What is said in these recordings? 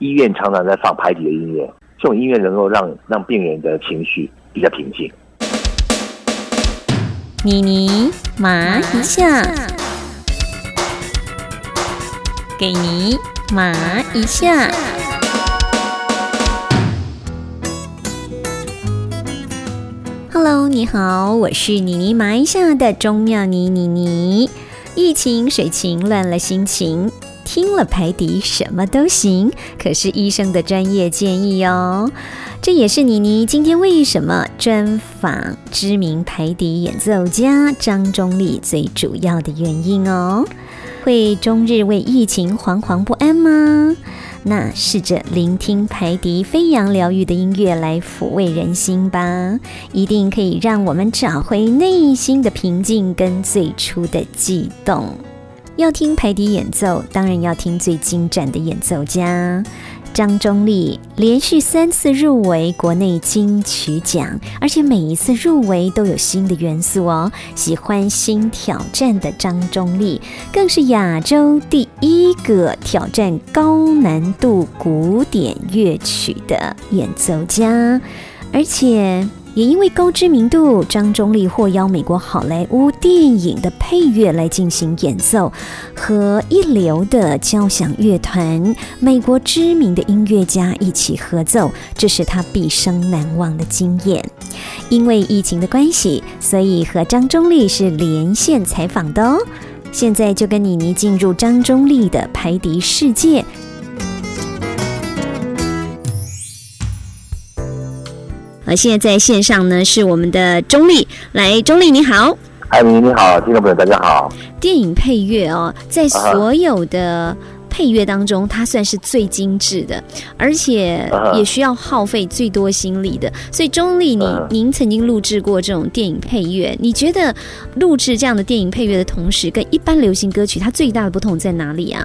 医院常常在放排笛的音乐，这种音乐能够让让病人的情绪比较平静。妮妮麻一下，给你麻一下。Hello，你好，我是妮妮麻一下的钟妙妮妮妮。疫情水情乱了心情，听了排笛什么都行，可是医生的专业建议哦。这也是妮妮今天为什么专访知名排笛演奏家张中立最主要的原因哦。会终日为疫情惶惶不安吗？那试着聆听排笛飞扬疗愈的音乐来抚慰人心吧，一定可以让我们找回内心的平静跟最初的悸动。要听排笛演奏，当然要听最精湛的演奏家。张忠立连续三次入围国内金曲奖，而且每一次入围都有新的元素哦。喜欢新挑战的张忠立，更是亚洲第一个挑战高难度古典乐曲的演奏家，而且。也因为高知名度，张忠立获邀美国好莱坞电影的配乐来进行演奏，和一流的交响乐团、美国知名的音乐家一起合奏，这是他毕生难忘的经验。因为疫情的关系，所以和张忠立是连线采访的哦。现在就跟妮妮进入张忠立的排笛世界。呃，现在在线上呢是我们的钟丽，来，钟丽你好，艾米你好，听众朋友大家好。电影配乐哦，在所有的。配乐当中，它算是最精致的，而且也需要耗费最多心力的。所以，钟丽，你您曾经录制过这种电影配乐，你觉得录制这样的电影配乐的同时，跟一般流行歌曲它最大的不同在哪里啊？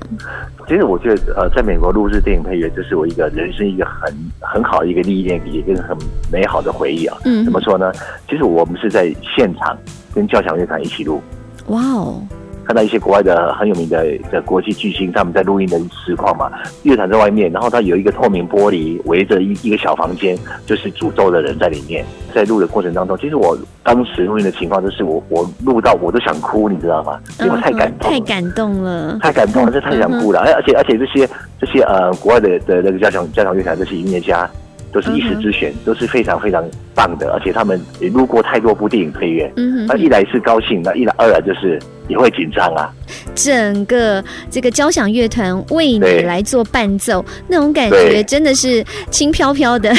其实我觉得，呃，在美国录制电影配乐，这是我一个人生一个很很好的一个历练，也跟很美好的回忆啊。嗯，怎么说呢？其实我们是在现场跟交响乐团一起录。哇哦！看到一些国外的很有名的的国际巨星，他们在录音的实况嘛，乐团在外面，然后他有一个透明玻璃围着一一个小房间，就是诅咒的人在里面，在录的过程当中，其实我当时录音的情况就是我我录到我都想哭，你知道吗？因为太感动，太感动了，太感动了，这太想哭了。而而且而且这些这些呃国外的的那个交响交响乐团这些音乐家。都是一时之选，都是非常非常棒的，而且他们也录过太多部电影配乐。嗯，那一来是高兴，那一来二来就是也会紧张啊。整个这个交响乐团为你来做伴奏，那种感觉真的是轻飘飘的。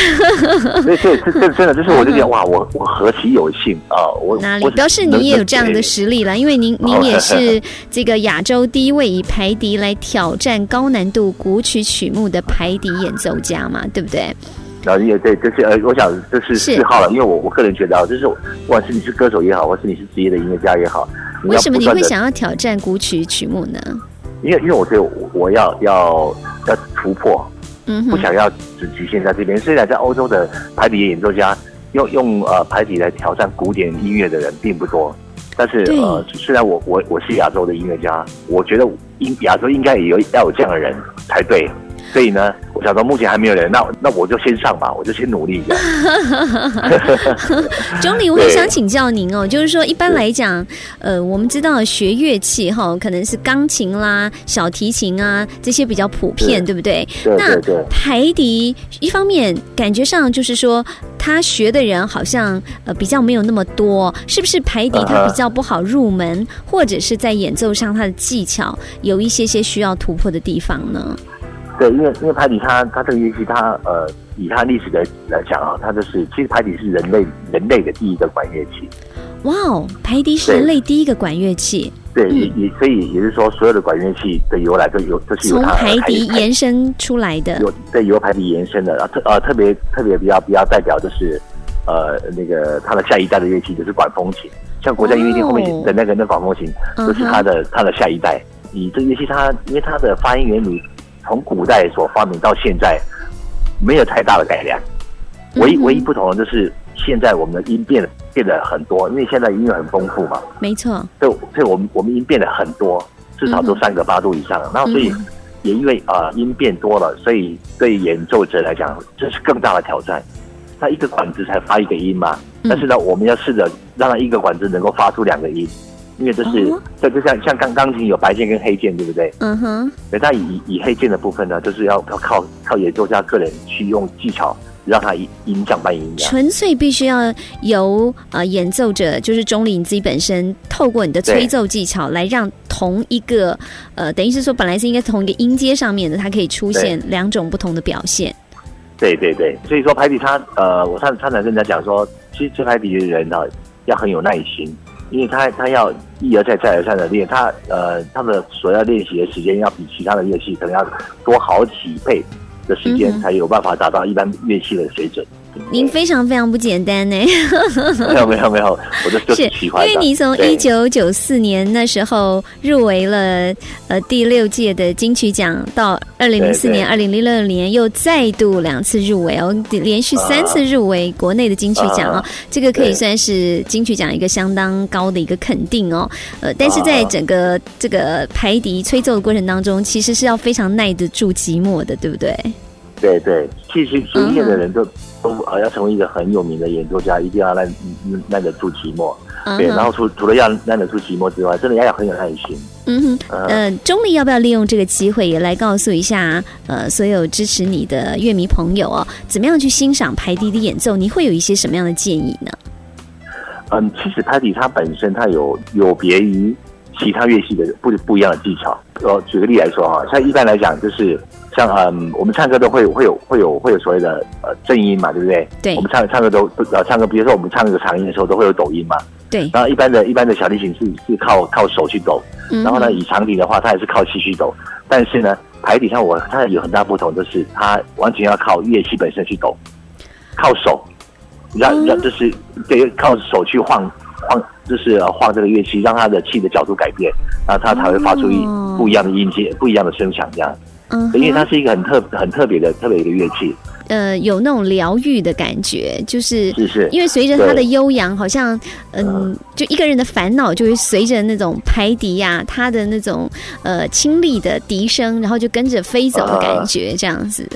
对对，这这真的，就是我就觉得哇，我我何其有幸啊！我哪里表示你也有这样的实力了？因为您您也是 这个亚洲第一位以排笛来挑战高难度古曲曲目的排笛演奏家嘛，对不对？然后也对，这是呃，我想这是嗜好了，因为我我个人觉得啊，就是不管是你是歌手也好，或是你是职业的音乐家也好，为什么你会想要挑战古曲曲目呢？因为因为我觉得我要要要突破，嗯，不想要只局限在这边。虽然在欧洲的排笛演奏家用用呃排比来挑战古典音乐的人并不多，但是呃，虽然我我我是亚洲的音乐家，我觉得应亚洲应该也有要有这样的人才对。所以呢，我想说目前还没有人，那那我就先上吧，我就先努力一下。总理，我很想请教您哦，就是说一般来讲，呃，我们知道学乐器哈，可能是钢琴啦、小提琴啊这些比较普遍，对不对？那排笛一方面感觉上就是说他学的人好像呃比较没有那么多，是不是排笛它比较不好入门，或者是在演奏上它的技巧有一些些需要突破的地方呢？对，因为因为排笛它它这个乐器它呃以它历史的来讲啊，它就是其实排笛是人类人类的第一个管乐器。哇哦，排笛是人类第一个管乐器。对，也也所以也就是说，所有的管乐器的由来都有都是由从排笛延伸出来的。有对由排笛延伸的，然后特呃特别特别比较比较代表就是呃那个它的下一代的乐器就是管风琴，像国家音乐厅后面的那个那管风琴，就是它的它的下一代。以这个乐器它因为它的发音原理。从古代所发明到现在，没有太大的改良，唯一唯一不同的就是现在我们的音变变得很多，因为现在音乐很丰富嘛。没错。所以，所以我们我们音变得很多，至少都三个八度以上。然后，所以也因为啊音变多了，所以对演奏者来讲这是更大的挑战。他一个管子才发一个音嘛，但是呢，我们要试着让他一个管子能够发出两个音，因为这是这就像像钢钢琴有白键跟黑键，对不对？嗯哼。对，但以以黑键的部分呢，就是要要靠靠演奏家个人去用技巧。让他音音降半音纯粹必须要由呃演奏者，就是钟离你自己本身，透过你的吹奏技巧来让同一个呃，等于是说本来是应该同一个音阶上面的，它可以出现两种不同的表现。对对对，所以说排比他呃，我常常常跟人家讲说，其实吹排比的人呢要很有耐心，因为他他要一而再再而三的练，他呃他的所要练习的时间要比其他的乐器可能要多好几倍。的时间才有办法达到一般乐器的水准。您非常非常不简单呢。没有没有没有，我就 就是喜欢。因为你从一九九四年那时候入围了呃第六届的金曲奖，到二零零四年、二零零六年又再度两次入围哦，连续三次入围国内的金曲奖哦，这个可以算是金曲奖一个相当高的一个肯定哦。呃，但是在整个这个排笛吹奏的过程当中，其实是要非常耐得住寂寞的，对不对？对对，其实学音乐的人都都呃要成为一个很有名的演奏家，一定要耐耐得住寂寞。对，然后除除了要耐得住寂寞之外，真的要很有耐心。嗯哼，呃，钟丽要不要利用这个机会也来告诉一下呃所有支持你的乐迷朋友哦，怎么样去欣赏排笛的演奏？你会有一些什么样的建议呢？嗯，其实排笛它本身它有有别于其他乐器的不不一样的技巧。呃，举个例来说哈，像一般来讲就是。像嗯，我们唱歌都会会有会有会有所谓的呃正音嘛，对不对？对。我们唱唱歌都呃唱歌，比如说我们唱那个长音的时候，都会有抖音嘛。对。然后一般的一般的小提琴是是靠靠手去抖，然后呢，以长笛的话，它也是靠气去抖。但是呢，台底上我它有很大不同，就是它完全要靠乐器本身去抖，靠手，让让就是对靠手去晃晃，就是晃这个乐器，让它的气的角度改变，然后它才会发出一不一样的音阶，不一样的声响这样。嗯，因为它是一个很特很特别的特别一个乐器，呃，有那种疗愈的感觉，就是是是，因为随着它的悠扬，好像嗯，就一个人的烦恼就会随着那种排笛呀，它的那种呃清丽的笛声，然后就跟着飞走的感觉，这样子。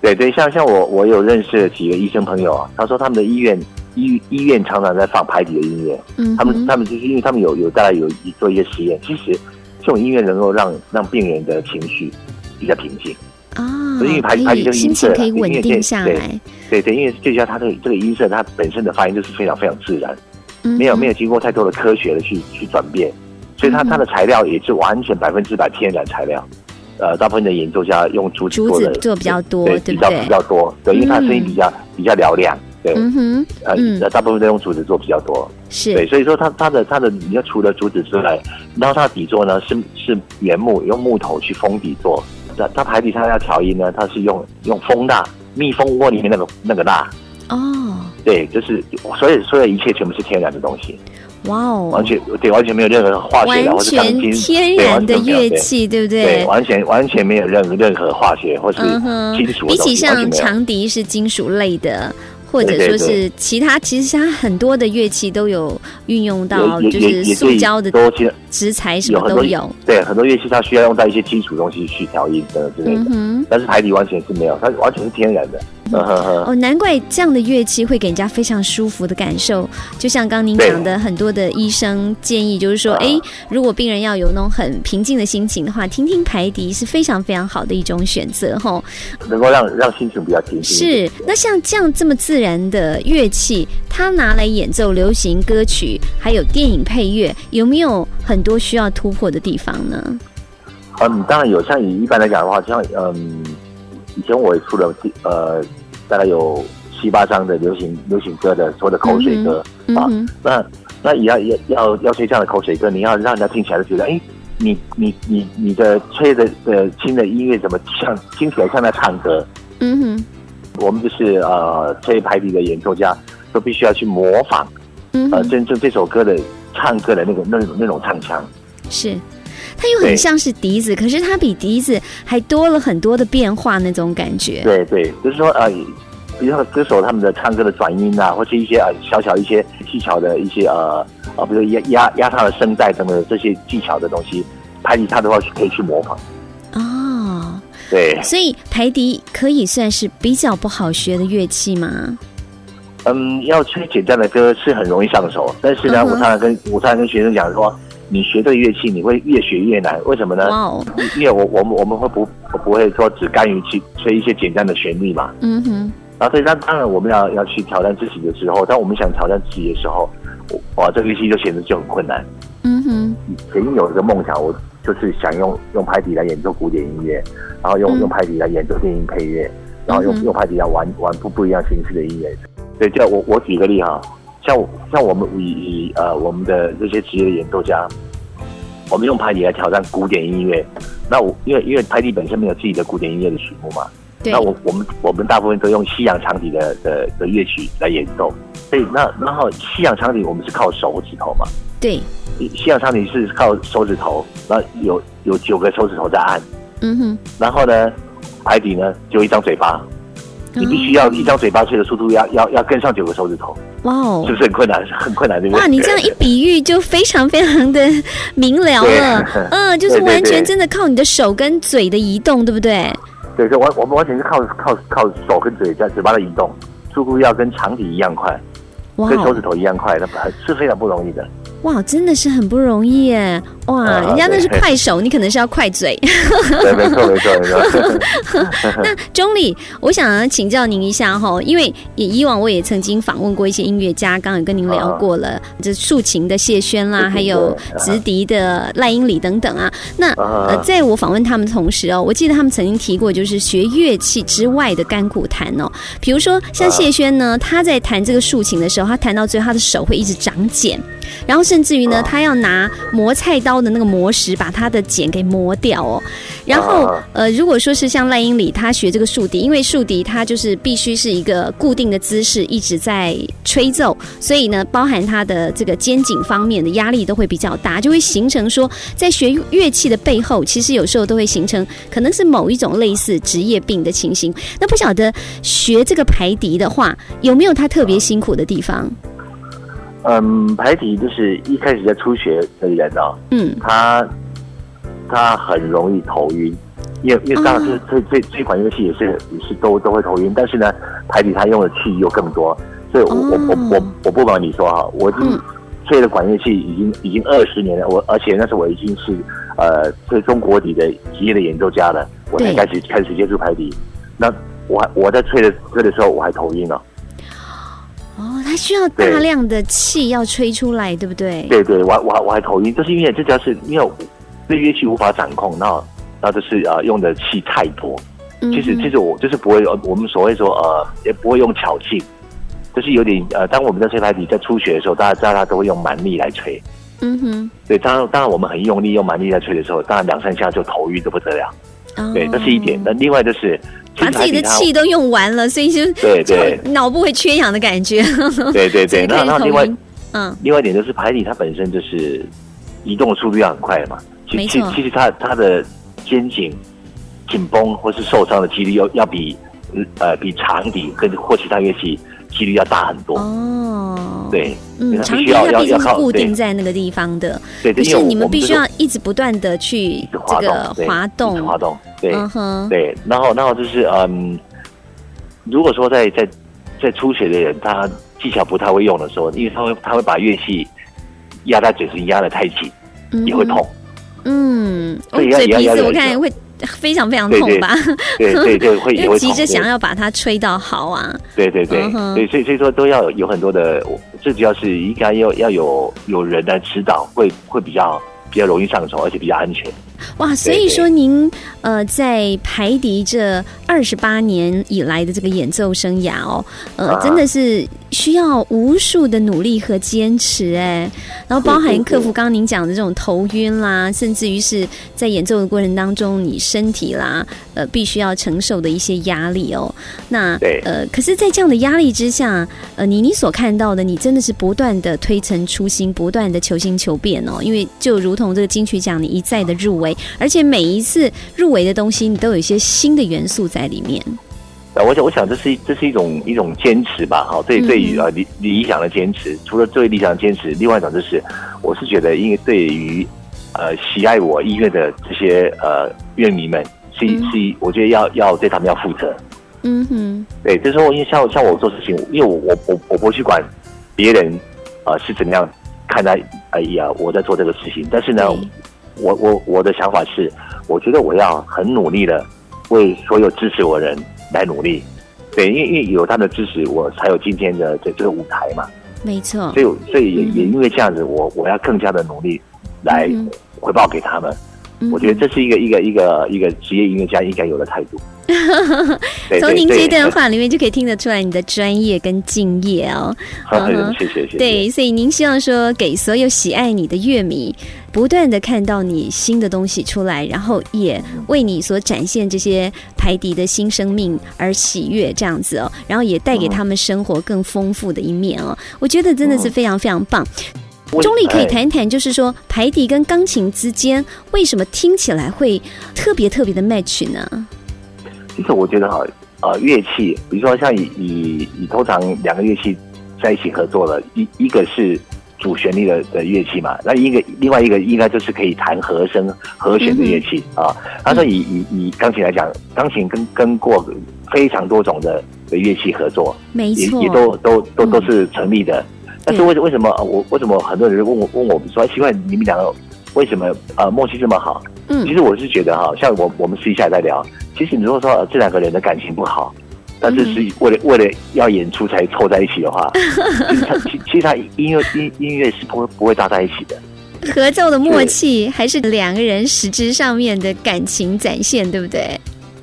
对对，像像我我有认识几个医生朋友啊，他说他们的医院医医院常常在放排笛的音乐，嗯，他们他们就是因为他们有有大概有做一些实验，其实这种音乐能够让让病人的情绪。比较平静啊，所以排排这个音色，可以稳定下来。对对，因为就像它的这个音色，它本身的发音就是非常非常自然，没有没有经过太多的科学的去去转变，所以它它的材料也是完全百分之百天然材料。呃，大部分的演奏家用竹子做的做比较多，对比较比较多，对，因为它声音比较比较嘹亮。对，嗯哼，呃，大部分都用竹子做比较多，是对，所以说它它的它的你要除了竹子之外，然后它的底座呢是是原木，用木头去封底座。那它排底它要调音呢，它是用用蜂蜡，蜜蜂窝里面那个那个蜡。哦，对，就是所以所有一切全部是天然的东西。哇哦，完全对，完全没有任何化学的或者钢筋，天然的乐器，对不对？对，完全完全没有任何任何化学或是金属。比起像长笛是金属类的。或者说是其他，其实它很多的乐器都有运用到，就是塑胶的植材什么都有。对，很多乐器它需要用到一些基础东西去调音的之类的，但是海底完全是没有，它完全是天然的。哦，难怪这样的乐器会给人家非常舒服的感受。就像刚您讲的，很多的医生建议，就是说，哎，如果病人要有那种很平静的心情的话，听听排笛是非常非常好的一种选择，吼。能够让让心情比较平静。是，那像这样这么自然的乐器，它拿来演奏流行歌曲，还有电影配乐，有没有很多需要突破的地方呢？嗯，当然有。像以一般来讲的话，像嗯。以前我也出了呃，大概有七八张的流行流行歌的所谓的口水歌啊，那那也要要要要吹这样的口水歌，你要让人家听起来就觉得，哎，你你你你的吹的呃轻的音乐怎么像听起来像在唱歌？嗯哼，我们就是呃吹排比的演奏家都必须要去模仿，呃真正这首歌的唱歌的那个那种那种唱腔是。它又很像是笛子，可是它比笛子还多了很多的变化，那种感觉。对对，就是说呃，比如说歌手他们的唱歌的转音啊，或是一些呃小小一些技巧的一些呃啊，比如压压压他的声带等等这些技巧的东西，排吉他的话可以去模仿。哦，对，所以排笛可以算是比较不好学的乐器吗？嗯，要吹简单的歌是很容易上手，但是呢，我常常跟我常常跟学生讲说，你学这个乐器你会越学越难，为什么呢？因为我我们我们会不不会说只甘于去吹一些简单的旋律嘛？嗯哼。然后所以当当然我们要要去挑战自己的时候，当我们想挑战自己的时候，哇，这个乐器就显得就很困难。嗯哼。曾经有一个梦想，我就是想用用拍底来演奏古典音乐，然后用用拍底来演奏电影配乐，然后用用拍底来玩玩不不一样形式的音乐。对，叫我我举个例哈，像像我们以以呃我们的这些职业的演奏家，我们用排笛来挑战古典音乐。那我因为因为排笛本身没有自己的古典音乐的曲目嘛，那我我们我们大部分都用西洋长笛的的的乐曲来演奏。所以那然后西洋长笛我们是靠手指头嘛，对，西洋长笛是靠手指头，那有有九个手指头在按，嗯哼，然后呢排笛呢就一张嘴巴。你必须要一张嘴巴吹的速度要要要跟上九个手指头，哇哦，是不是很困难？很困难，对不对？哇，你这样一比喻就非常非常的明了了，嗯，就是完全真的靠你的手跟嘴的移动，对不对？对，就完我们完全是靠靠靠手跟嘴在嘴巴的移动，速度要跟长笛一样快，跟手指头一样快，那是非常不容易的。哇，真的是很不容易耶！哇，人家那是快手，你可能是要快嘴。对，没错，没错，没错。那钟理，我想请教您一下哈，因为也以往我也曾经访问过一些音乐家，刚刚跟您聊过了，这竖琴的谢轩啦，还有直笛的赖英里等等啊。那呃，在我访问他们同时哦，我记得他们曾经提过，就是学乐器之外的甘苦谈哦。比如说像谢轩呢，他在弹这个竖琴的时候，他弹到最后，他的手会一直长茧。然后甚至于呢，他要拿磨菜刀的那个磨石把他的茧给磨掉哦。然后呃，如果说是像赖英里他学这个竖笛，因为竖笛它就是必须是一个固定的姿势一直在吹奏，所以呢，包含他的这个肩颈方面的压力都会比较大，就会形成说，在学乐器的背后，其实有时候都会形成可能是某一种类似职业病的情形。那不晓得学这个排笛的话，有没有他特别辛苦的地方？嗯，排笛就是一开始在初学的人哦，嗯，他他很容易头晕，因为因为当然是这这这款乐器也是也是都都会头晕，但是呢，排笛它用的气又更多，所以我我我我我不瞒你说哈，我已经吹的管乐器已经已经二十年了，我而且那时候我已经是呃吹中国底的职业的演奏家了，我才开始开始接触排笛，那我还我在吹的吹的时候我还头晕了。哦，它需要大量的气要吹出来，对不对？对对，我我我还头晕，就是因为这主要是因为对乐器无法掌控，那那就是呃用的气太多。其实其实我就是不会，我们所谓说呃也不会用巧劲，就是有点呃，当我们在吹排笛在初学的时候，大家知道他都会用蛮力来吹。嗯哼，对，当然当然我们很用力用蛮力在吹的时候，当然两三下就头晕的不得了。对，这是一点。那另外就是。把自己的气都用完了，所以就对对，脑部会缺氧的感觉。对对对，那那另外，嗯，另外一点就是排笛它本身就是移动的速度要很快嘛。其其，其实它它的肩颈紧绷或是受伤的几率要要比呃比长笛跟或其他乐器几率要大很多。哦，对。嗯，长笛它毕竟是固定在那个地方的，对，可是你们必须要一直不断的去这个滑动，滑动，对，对，然后，然后就是嗯，如果说在在在初学的人，他技巧不太会用的时候，因为他会他会把乐器压在嘴唇压的太紧，也会痛，嗯，嘴皮子我看会。非常非常痛吧？对对 对，会也会急着想要把它吹到好啊！对对对，对，所以所以说都要有很多的，最主要是应该要要有有人来指导，会会比较比较容易上手，而且比较安全。哇，所以说您呃，在排笛这二十八年以来的这个演奏生涯哦，呃，真的是需要无数的努力和坚持哎，然后包含克服刚刚您讲的这种头晕啦，甚至于是在演奏的过程当中，你身体啦，呃，必须要承受的一些压力哦。那呃，可是，在这样的压力之下，呃，你你所看到的，你真的是不断的推陈出新，不断的求新求变哦，因为就如同这个金曲奖，你一再的入围。而且每一次入围的东西，你都有一些新的元素在里面。啊，我想，我想这是这是一种一种坚持吧，哈，对对于啊理理想的坚持。除了最理想的坚持，另外一种就是，我是觉得，因为对于呃喜爱我音乐的这些呃乐迷们，是是，我觉得要要对他们要负责。嗯哼，对，就是说，因为像像我做事情，因为我我我我不去管别人啊是怎么样看待，哎呀，我在做这个事情。但是呢，我我我的想法是，我觉得我要很努力的为所有支持我的人来努力。对，因为因为有他的支持，我才有今天的这这个舞台嘛。没错。所以所以也也因为这样子，我我要更加的努力来回报给他们。我觉得这是一个一个一个一个职业音乐家应该有的态度。从您这段话里面就可以听得出来你的专业跟敬业哦。谢谢谢谢。对，所以您希望说给所有喜爱你的乐迷，不断的看到你新的东西出来，然后也为你所展现这些排笛的新生命而喜悦这样子哦，然后也带给他们生活更丰富的一面哦。我觉得真的是非常非常棒。钟丽可以谈一谈，就是说排笛跟钢琴之间为什么听起来会特别特别的 match 呢？其实我觉得哈，呃，乐器，比如说像以以以通常两个乐器在一起合作的，一一个是主旋律的的乐器嘛，那一个另外一个应该就是可以弹和声和弦的乐器啊。他说以以以钢琴来讲，钢琴跟跟过非常多种的的乐器合作，没错，也都都都都是成立的。但是为为什么我为什么很多人问我问我们说奇怪你们两个为什么呃默契这么好？嗯，其实我是觉得哈，像我我们私底下在聊。其实你如果说这两个人的感情不好，但是是为了为了要演出才凑在一起的话，其实他其其实他音乐音音乐是不会不会搭在一起的。合奏的默契还是两个人实质上面的感情展现，对不对？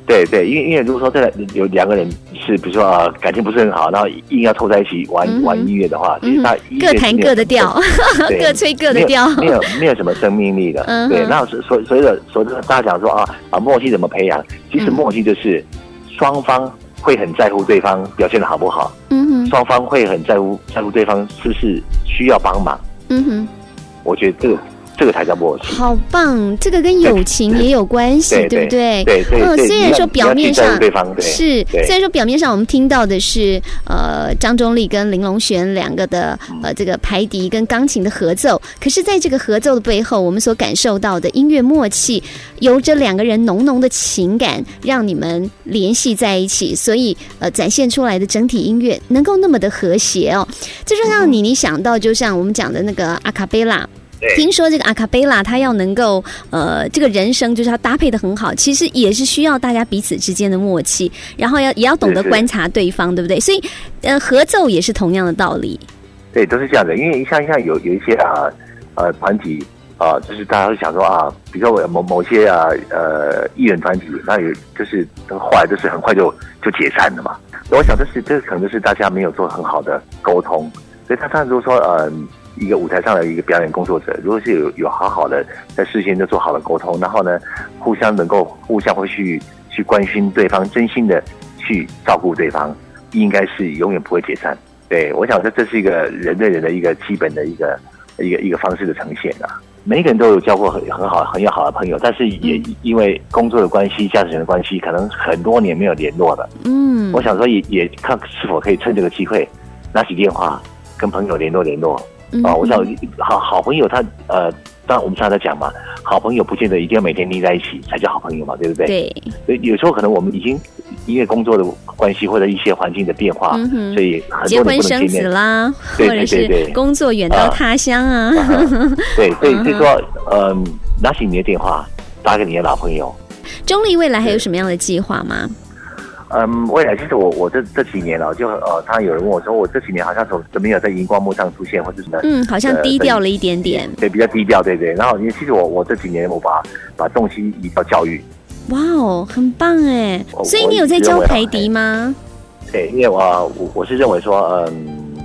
对对，因为因为如果说这有两个人是比如说啊感情不是很好，然后硬要凑在一起玩玩音乐的话，其实他各弹各的调，各吹各的调，没有没有什么生命力的。对，那所所以的所以大家讲说啊啊默契怎么培养？其实默契就是双方会很在乎对方表现的好不好，嗯哼，双方会很在乎在乎对方是不是需要帮忙，嗯哼，我觉得这个。这个才叫默契，好棒！这个跟友情也有关系，对不对？对对。嗯，虽然说表面上是，虽然说表面上我们听到的是呃张忠立跟林隆璇两个的呃这个排笛跟钢琴的合奏，可是在这个合奏的背后，我们所感受到的音乐默契，由这两个人浓浓的情感，让你们联系在一起，所以呃展现出来的整体音乐能够那么的和谐哦，这就让你你想到，就像我们讲的那个阿卡贝拉。听说这个阿卡贝拉，它要能够呃，这个人声就是要搭配的很好，其实也是需要大家彼此之间的默契，然后要也要懂得观察对方，对不对？所以呃，合奏也是同样的道理。对，都是这样的。因为像像有有一些啊呃团体啊，就是大家会想说啊，比如说某某些啊呃艺人团体，那有就是后来就是很快就就解散了嘛。我想这是这可能就是大家没有做很好的沟通，所以他他如果说嗯。一个舞台上的一个表演工作者，如果是有有好好的在事先就做好了沟通，然后呢，互相能够互相会去去关心对方，真心的去照顾对方，应该是永远不会解散。对我想这这是一个人对人的一个基本的一个一个一个方式的呈现啊。每个人都有交过很很好很要好的朋友，但是也因为工作的关系、家庭的关系，可能很多年没有联络了。嗯，我想说也也看是否可以趁这个机会拿起电话跟朋友联络联络。啊，我想好好朋友，他呃，当然我们常常讲嘛，好朋友不见得一定要每天腻在一起才叫好朋友嘛，对不对？对。所以有时候可能我们已经因为工作的关系或者一些环境的变化，所以很多结婚生子啦，或者是工作远到他乡啊。对，所以所以说，嗯，拿起你的电话，打给你的老朋友。中立未来还有什么样的计划吗？嗯，未来其实我我这这几年了，就呃，他有人问我说，我这几年好像从都没有在荧光幕上出现，或者什么？嗯，好像低调了一点点。对，比较低调，对对。然后因为其实我我这几年我把把重心移到教育。哇哦，很棒哎！所以你有在教培迪吗？对，因为我我我是认为说，嗯，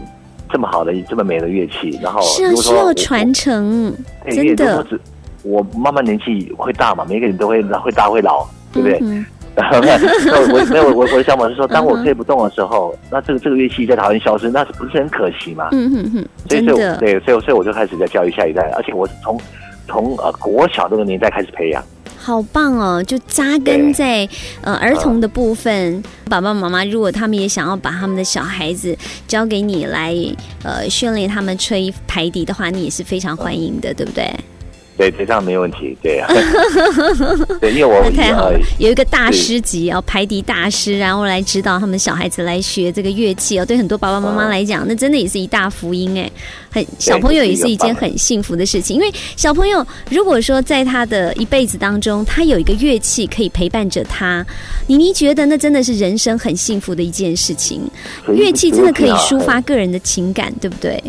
这么好的这么美的乐器，然后是啊，需要传承，真的。我慢慢年纪会大嘛，每个人都会会大会老，对不对？我 没有我我的想法是说，当我推不动的时候，那这个这个乐器在台湾消失，那是不是很可惜嘛？嗯嗯嗯，真的对，所以所以我就开始在教育下一代，而且我是从从呃国小这个年代开始培养，好棒哦！就扎根在呃儿童的部分，爸爸妈妈如果他们也想要把他们的小孩子交给你来呃训练他们吹排笛的话，你也是非常欢迎的，对不对？对，这样没问题。对啊，对，因为我太好了，有一个大师级哦，排笛大师，然后来指导他们小孩子来学这个乐器哦。对很多爸爸妈妈来讲，那真的也是一大福音哎，很小朋友也是一件很幸福的事情。因为小朋友如果说在他的一辈子当中，他有一个乐器可以陪伴着他，妮妮觉得那真的是人生很幸福的一件事情。乐器真的可以抒发个人的情感，对不对？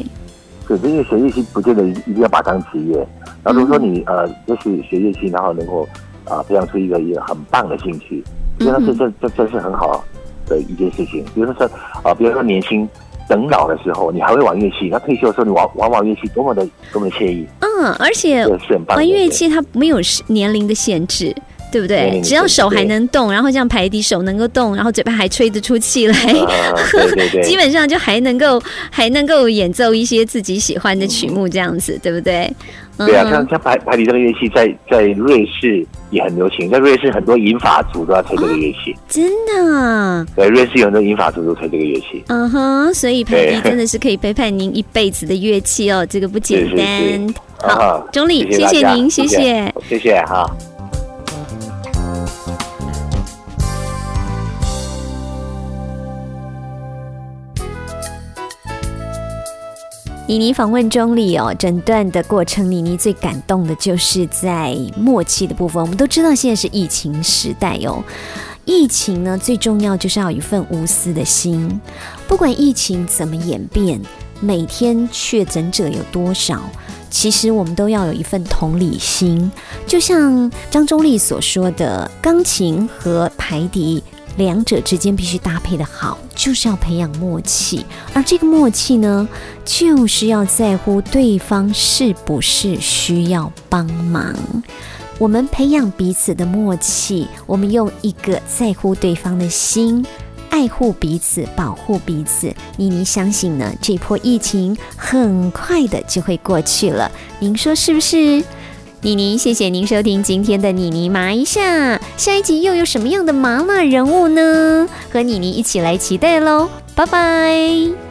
对，因为学乐器不见得一定要把它当职业。然后如果说你呃，就是学乐器，然后能够啊培养出一个一个很棒的兴趣，我觉得这这这这是很好的一件事情。比如说说啊，比如说年轻等老的时候，你还会玩乐器；那退休的时候，你玩玩玩乐器，多么的多么的惬意。嗯，而且玩乐器它没有年龄的限制。对不对？只要手还能动，然后这样排笛手能够动，然后嘴巴还吹得出气来，基本上就还能够还能够演奏一些自己喜欢的曲目，这样子，对不对？对啊，像像排排笛这个乐器，在在瑞士也很流行，在瑞士很多银发族都要吹这个乐器，真的。对，瑞士有很多银发族都吹这个乐器。嗯哼，所以排笛真的是可以陪伴您一辈子的乐器哦，这个不简单。好，钟丽，谢谢您，谢谢，谢谢哈。妮妮访问中里哦，整段的过程，妮妮最感动的就是在默契的部分。我们都知道现在是疫情时代哦，疫情呢最重要就是要有一份无私的心。不管疫情怎么演变，每天确诊者有多少，其实我们都要有一份同理心。就像张中立所说的，钢琴和排笛。两者之间必须搭配的好，就是要培养默契，而这个默契呢，就是要在乎对方是不是需要帮忙。我们培养彼此的默契，我们用一个在乎对方的心，爱护彼此，保护彼此。妮妮相信呢，这波疫情很快的就会过去了，您说是不是？妮妮，谢谢您收听今天的妮妮麻一下，下一集又有什么样的麻辣人物呢？和妮妮一起来期待喽，拜拜。